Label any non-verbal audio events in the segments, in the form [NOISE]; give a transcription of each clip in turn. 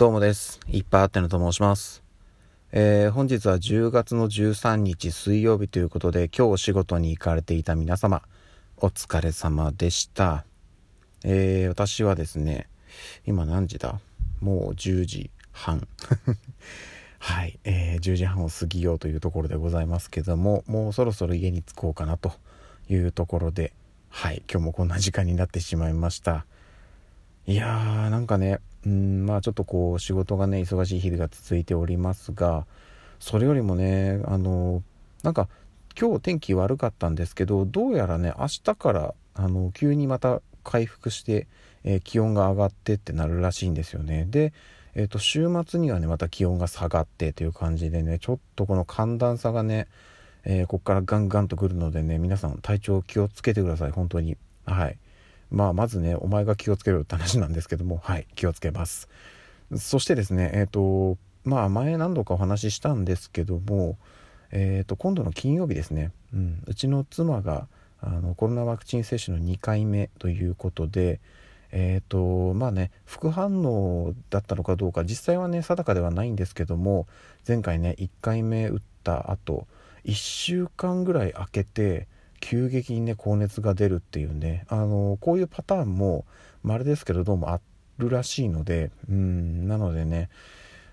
どうもです。いっぱいあってのと申します。えー、本日は10月の13日水曜日ということで、今日お仕事に行かれていた皆様、お疲れ様でした。えー、私はですね、今何時だ？もう10時半。[LAUGHS] はい、えー、10時半を過ぎようというところでございますけども、もうそろそろ家に着こうかなというところで、はい、今日もこんな時間になってしまいました。いやー、なんかね、うん、まあちょっとこう仕事がね、忙しい日々が続いておりますが、それよりもね、あの、なんか今日天気悪かったんですけど、どうやらね、明日からあの急にまた回復して、えー、気温が上がってってなるらしいんですよね。で、えー、と週末にはねまた気温が下がってという感じでねちょっとこの寒暖差がね、えー、ここからガンガンとくるのでね皆さん体調気をつけてください。本当に。はい。まあまずねお前が気をつけろって話なんですけども [LAUGHS] はい気をつけます。そしてですねえっ、ー、とまあ前何度かお話ししたんですけどもえっ、ー、と今度の金曜日ですね、うん、うちの妻があのコロナワクチン接種の2回目ということでえーとまあね、副反応だったのかどうか実際はね定かではないんですけども前回ね1回目打った後1週間ぐらい空けて急激にね高熱が出るっていうねあのこういうパターンもまれですけどどうもあるらしいのでうんなのでね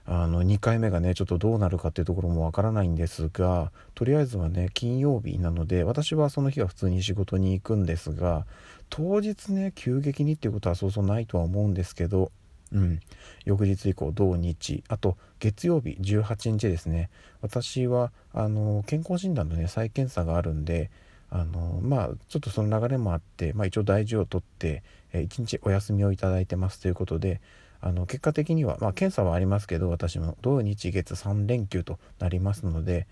あの2回目がねちょっとどうなるかっていうところもわからないんですがとりあえずはね金曜日なので私はその日は普通に仕事に行くんですが当日ね急激にっていうことはそうそうないとは思うんですけどうん、翌日以降土日あと月曜日18日ですね。私はあの健康診断のね再検査があるんであのまあちょっとその流れもあって、まあ、一応大事を取って、え1日お休みをいただいてますということであの結果的には、まあ、検査はありますけど私も土日月3連休となりますので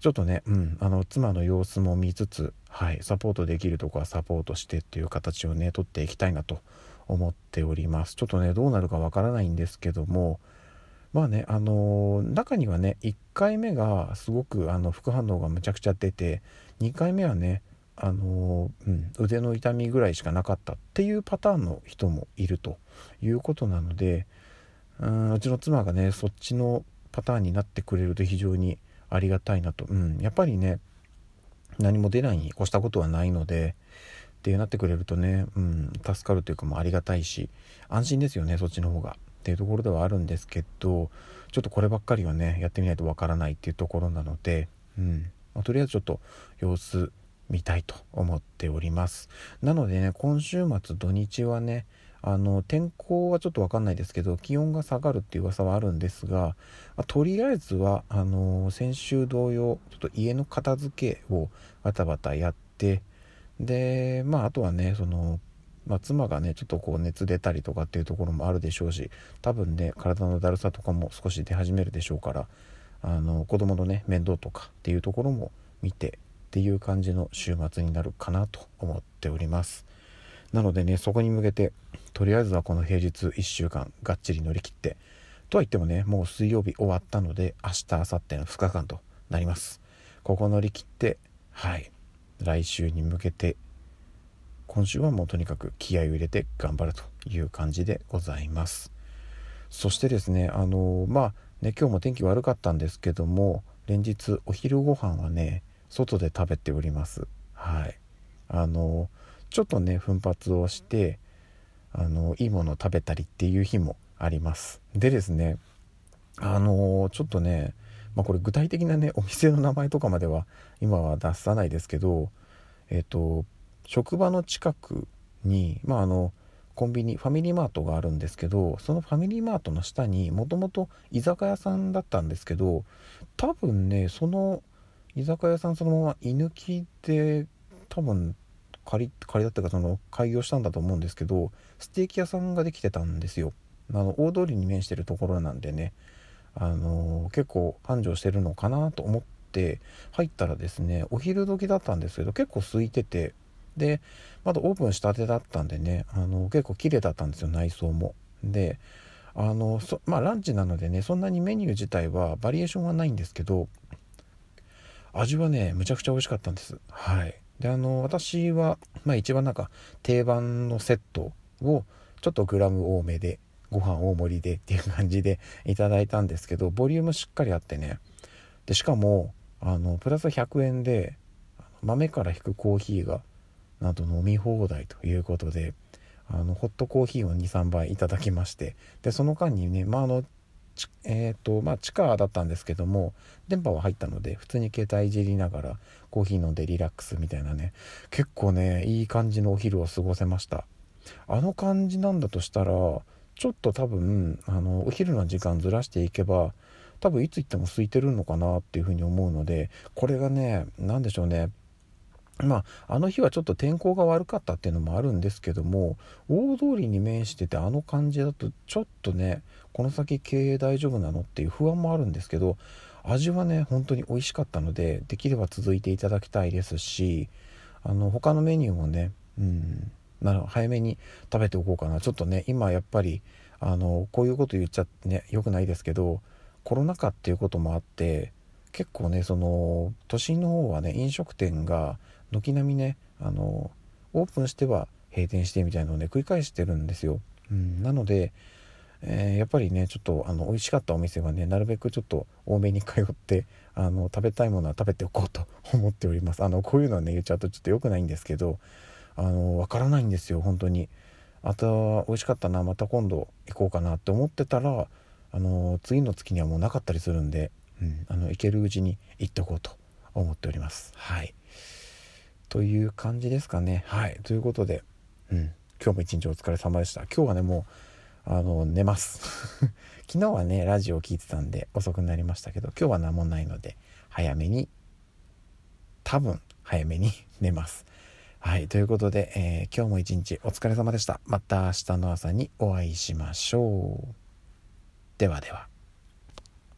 ちょっとね、うん、あの妻の様子も見つつ、はい、サポートできるとこはサポートしてっていう形をね取っていきたいなと思っております。ちょっとねどうなるかわからないんですけどもまあねあのー、中にはね1回目がすごくあの副反応がむちゃくちゃ出て2回目はねあのうん、腕の痛みぐらいしかなかったっていうパターンの人もいるということなのでうんうちの妻がねそっちのパターンになってくれると非常にありがたいなと、うん、やっぱりね何も出ないに越したことはないのでってなってくれるとね、うん、助かるというかもありがたいし安心ですよねそっちの方が。っていうところではあるんですけどちょっとこればっかりはねやってみないとわからないっていうところなので、うん。まあ、とりあえずちょっと様子見たいと思っております。なのでね今週末土日はねあの天候はちょっと分かんないですけど気温が下がるっていう噂はあるんですが、まあ、とりあえずはあの先週同様ちょっと家の片付けをバタバタやってでまああとはねその、まあ、妻がねちょっとこう熱出たりとかっていうところもあるでしょうし多分ね体のだるさとかも少し出始めるでしょうからあの子供のね面倒とかっていうところも見てっていう感じの週末になるかなと思っております。なのでねそこに向けてとりあえずはこの平日1週間がっちり乗り切ってとは言ってもねもう水曜日終わったので明日明後日の2日間となります。ここ乗り切ってはい。来週に向けて今週はもうとにかく気合を入れて頑張るという感じでございます。そしてですねあのまあね今日も天気悪かったんですけども連日お昼ご飯はね外で食べております。はい。あのちょっとね奮発をしてあのいいものを食べたりっていう日もあります。でですねあのちょっとねまあ、これ具体的なねお店の名前とかまでは今は出さないですけどえっ、と職場の近くにまああのコンビニファミリーマートがあるんですけどそのファミリーマートの下にもともと居酒屋さんだったんですけど多分ねその居酒屋さんそのまま居抜きで多分仮仮だったかその開業したんだと思うんですけどステーキ屋さんができてたんですよ。あの大通りに面してるところなんでねあの結構繁盛してるのかなと思って入ったらですねお昼時だったんですけど結構空いててでまだオープンしたてだったんでねあの結構綺麗だったんですよ内装も。であのまあランチなのでねそんなにメニュー自体はバリエーションはないんですけど味はねむちゃくちゃ美味しかったんです。はい。であの私は、まあ、一番なんか定番のセットをちょっとグラム多めでご飯大盛りでっていう感じでいただいたんですけどボリュームしっかりあってねでしかもあのプラス100円で豆から引くコーヒーがなんと飲み放題ということであのホットコーヒーを23杯いただきましてでその間にねまああのえーとまあ、地下だったんですけども電波は入ったので普通に携帯いじりながらコーヒー飲んでリラックスみたいなね結構ねいい感じのお昼を過ごせました。あの感じなんだとしたらちょっと多分あのお昼の時間ずらしていけば多分いつ行っても空いてるのかなっていうふうに思うのでこれがね何でしょうねまあ、あの日はちょっと天候が悪かったっていうのもあるんですけども大通りに面しててあの感じだとちょっとねこの先経営大丈夫なのっていう不安もあるんですけど味はね本当に美味しかったのでできれば続いていただきたいですしあの他のメニューもねうんなる早めに食べておこうかな。ちょっとね今やっぱりあのこういうこと言っちゃってね良くないですけどコロナ禍っていうこともあって結構ねその都心の方はね飲食店が軒並みねあのオープンしては閉店してみたいなのをね繰り返してるんですよ、うん、なので、えー、やっぱりねちょっとあの美味しかったお店はねなるべくちょっと多めに通ってあの食べたいものは食べておこうと [LAUGHS] 思っております。あのこういうのはね言っちゃうとちょっと良くないんですけどあの分からないんですよ本当に。あとは美味しかったなまた今度行こうかなって思ってたらあの次の月にはもうなかったりするんで、うん、あの行けるうちに行っておこうと思っております。はい。という感じですかね。はい。ということで、うん。今日も一日お疲れ様でした。今日はね、もう、あの、寝ます。[LAUGHS] 昨日はね、ラジオを聴いてたんで遅くなりましたけど、今日は何もないので、早めに、多分、早めに [LAUGHS] 寝ます。はい。ということで、えー、今日も一日お疲れ様でした。また明日の朝にお会いしましょう。ではでは。